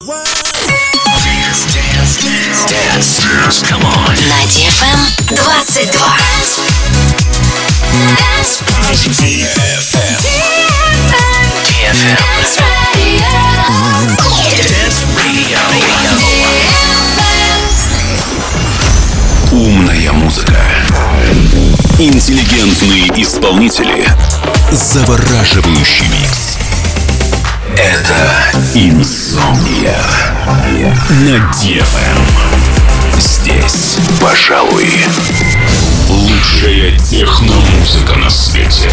На DFM 22. DFM. Dance Radio. Умная музыка. Интеллигентные исполнители. Завораживающий микс. Это Инсомния. На. Здесь, пожалуй, лучшая техномузыка на свете.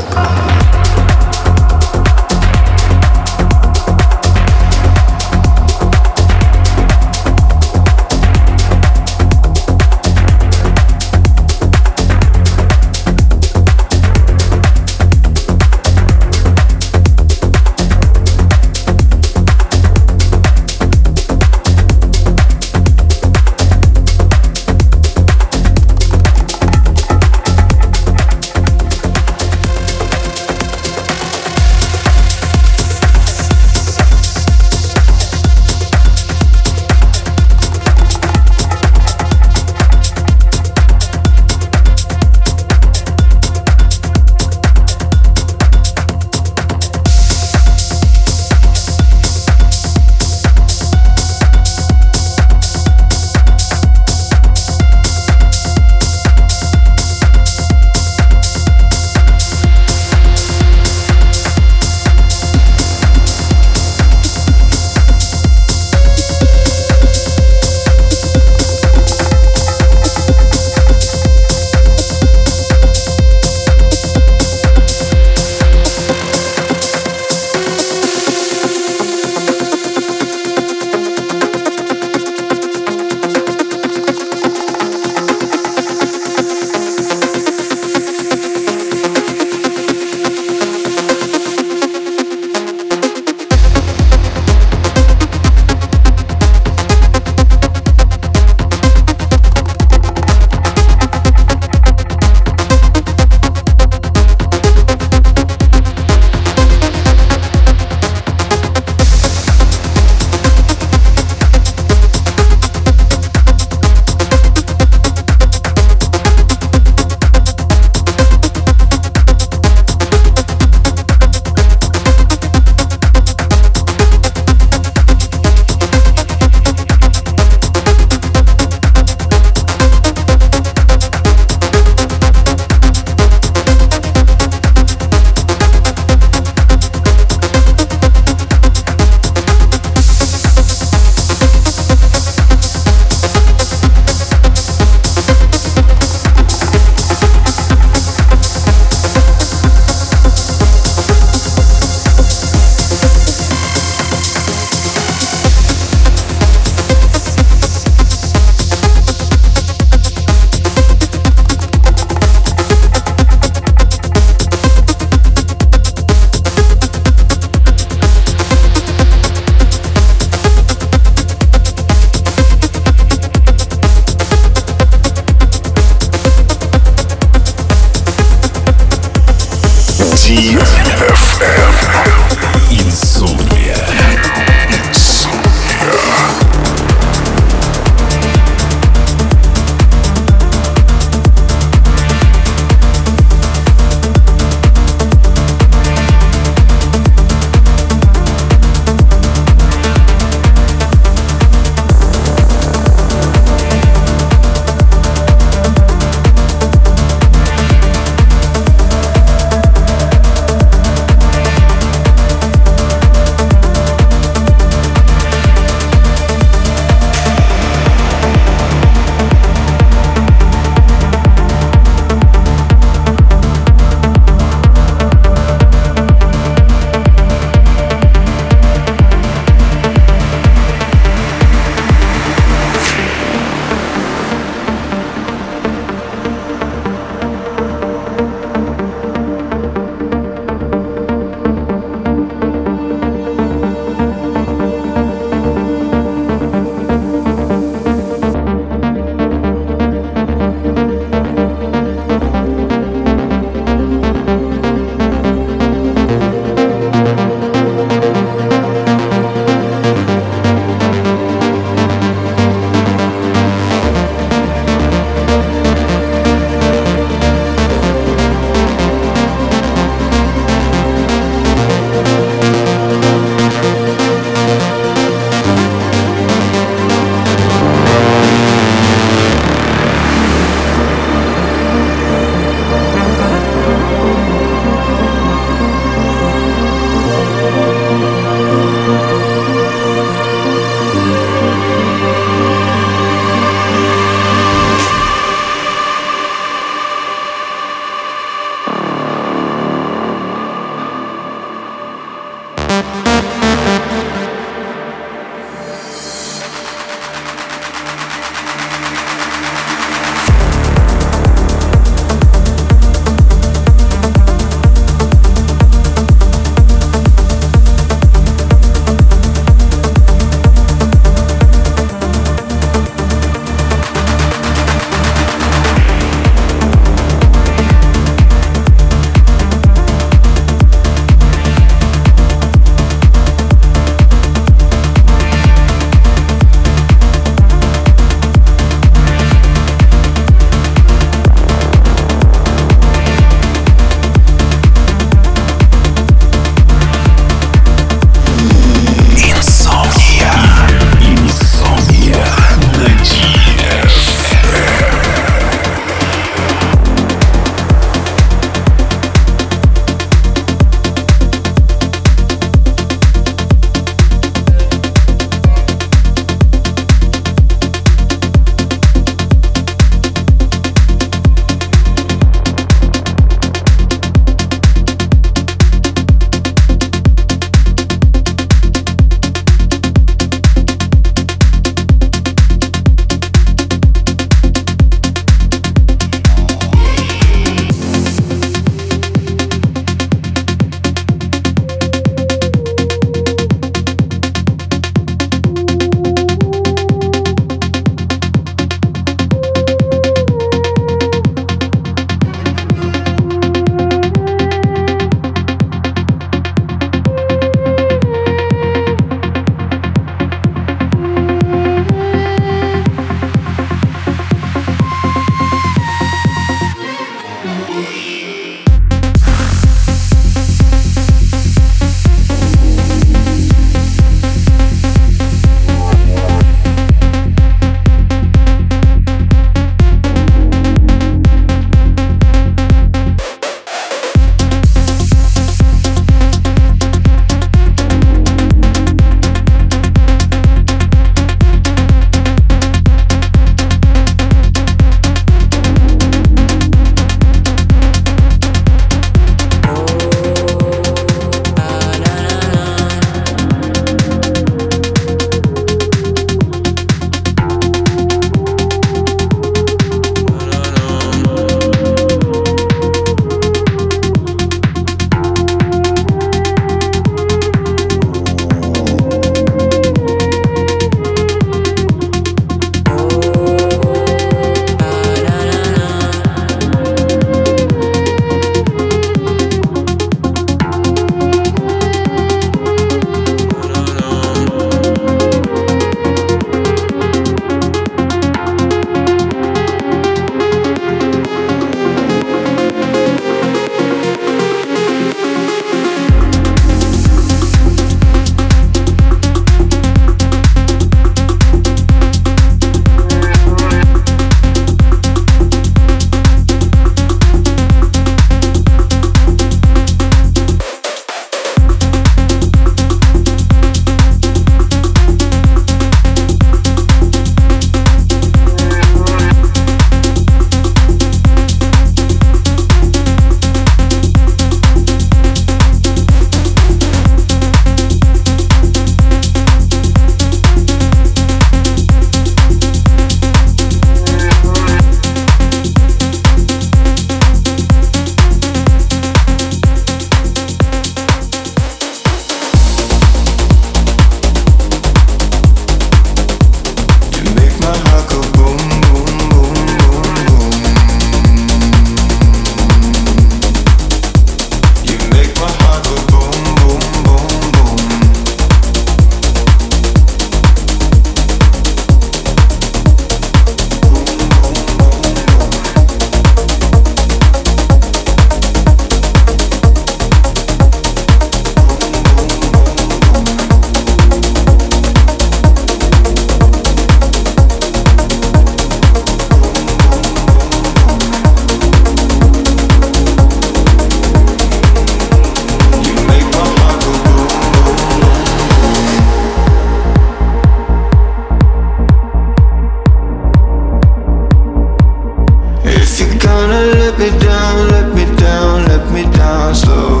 Gonna let me down, let me down, let me down slow.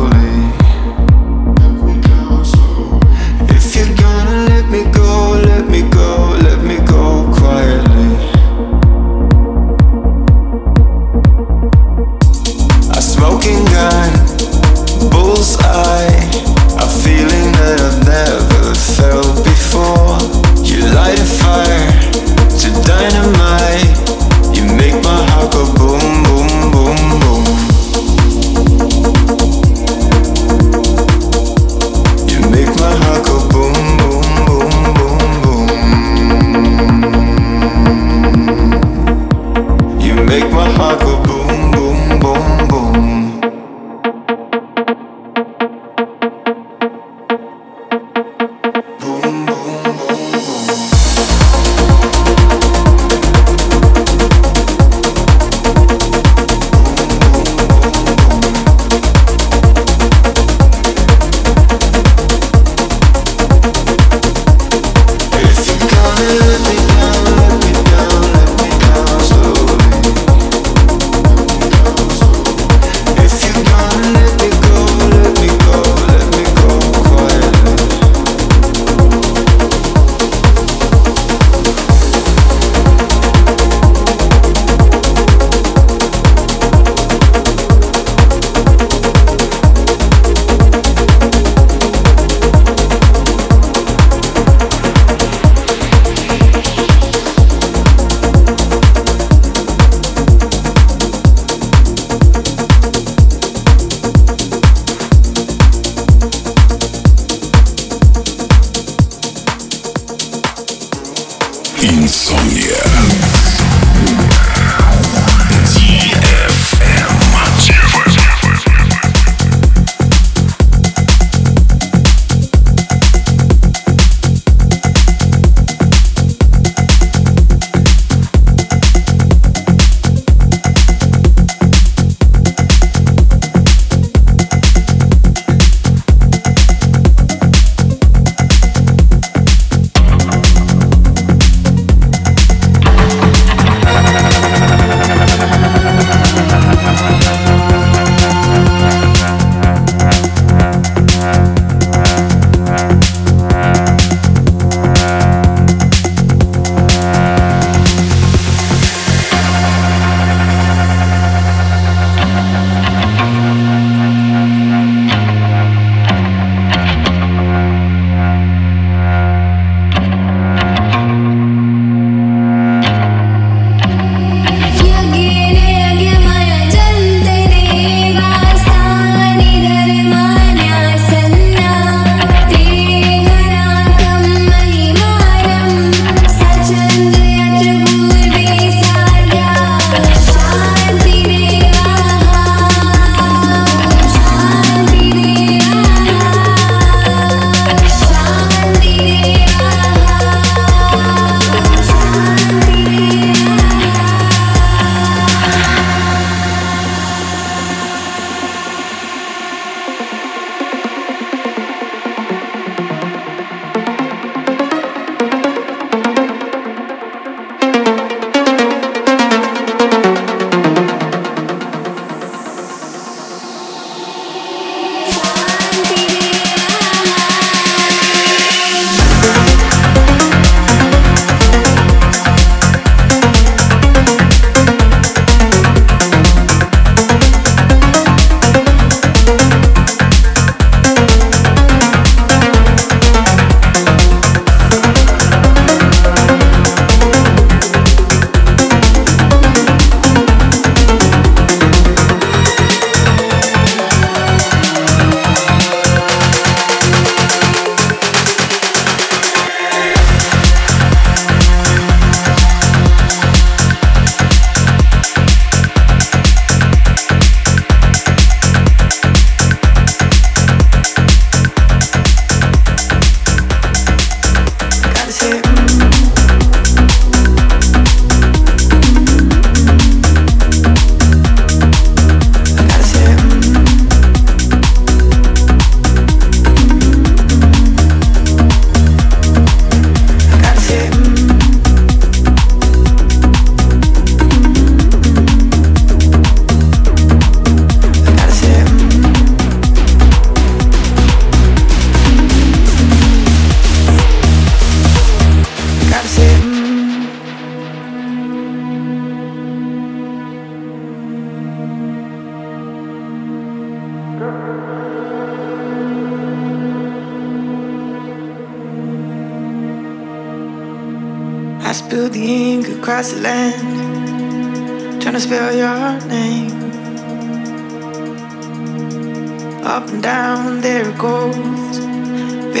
Insomnia.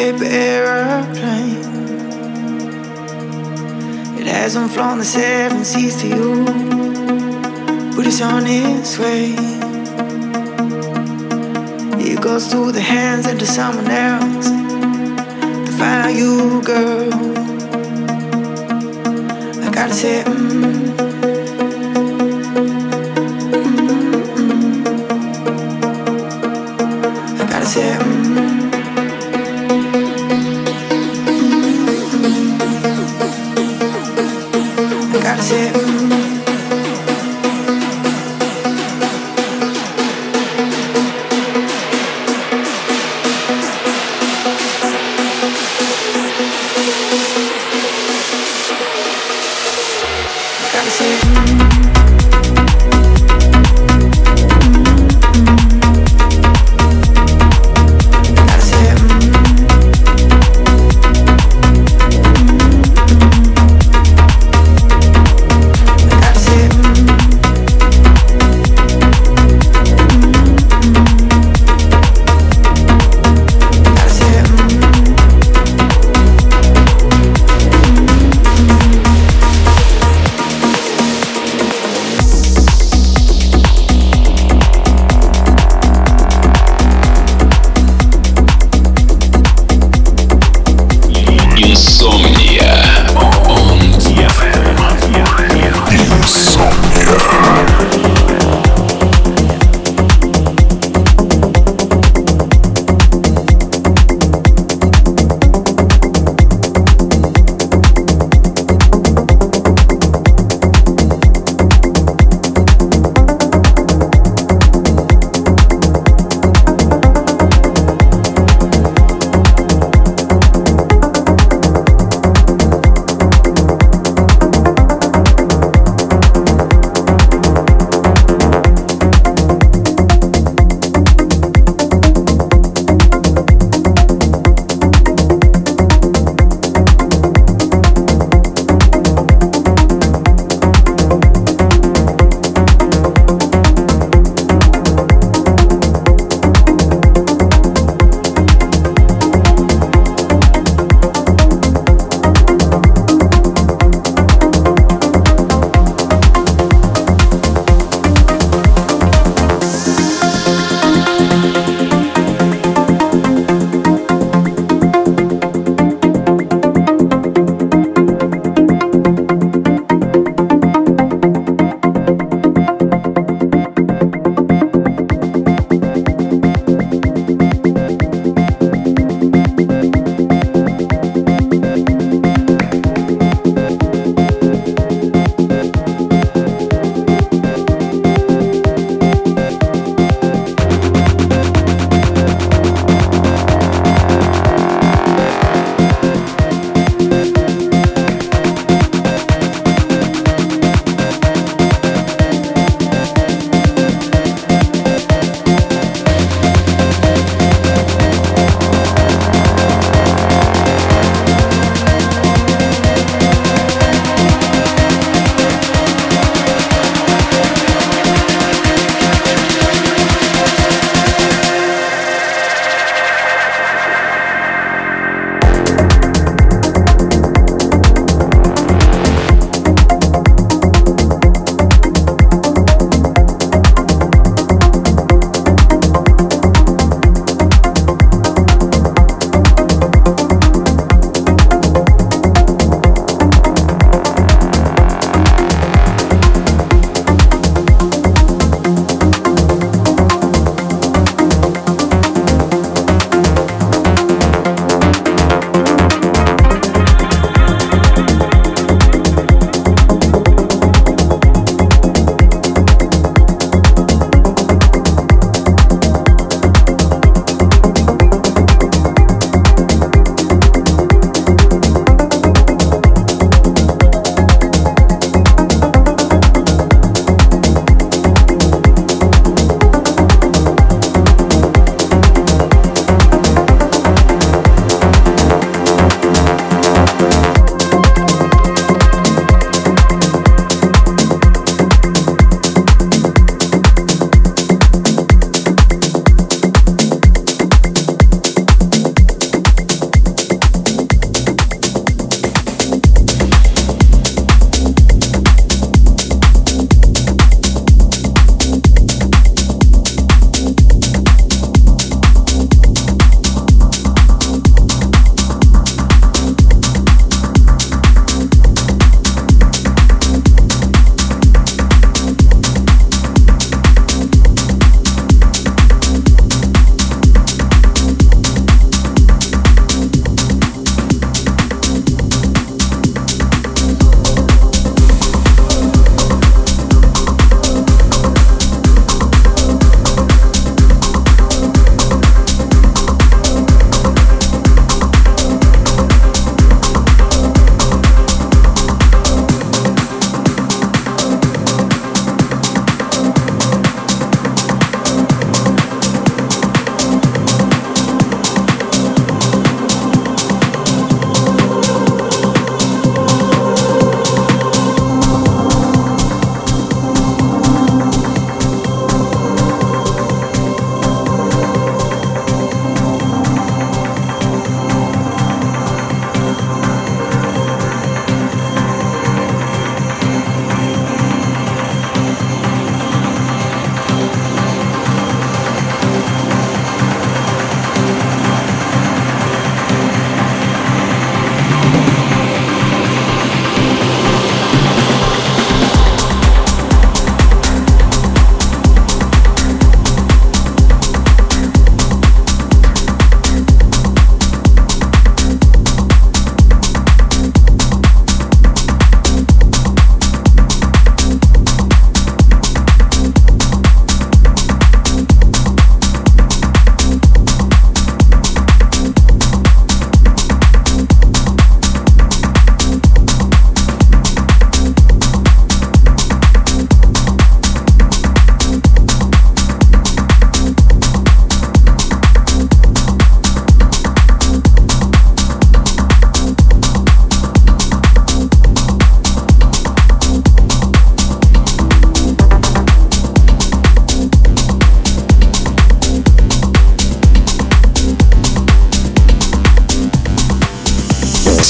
paper airplane. It hasn't flown the seven seas to you, but it's on its way. It goes through the hands into someone else to find you, girl. I gotta say, mm.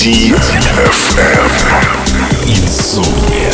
DFM. Insomnia.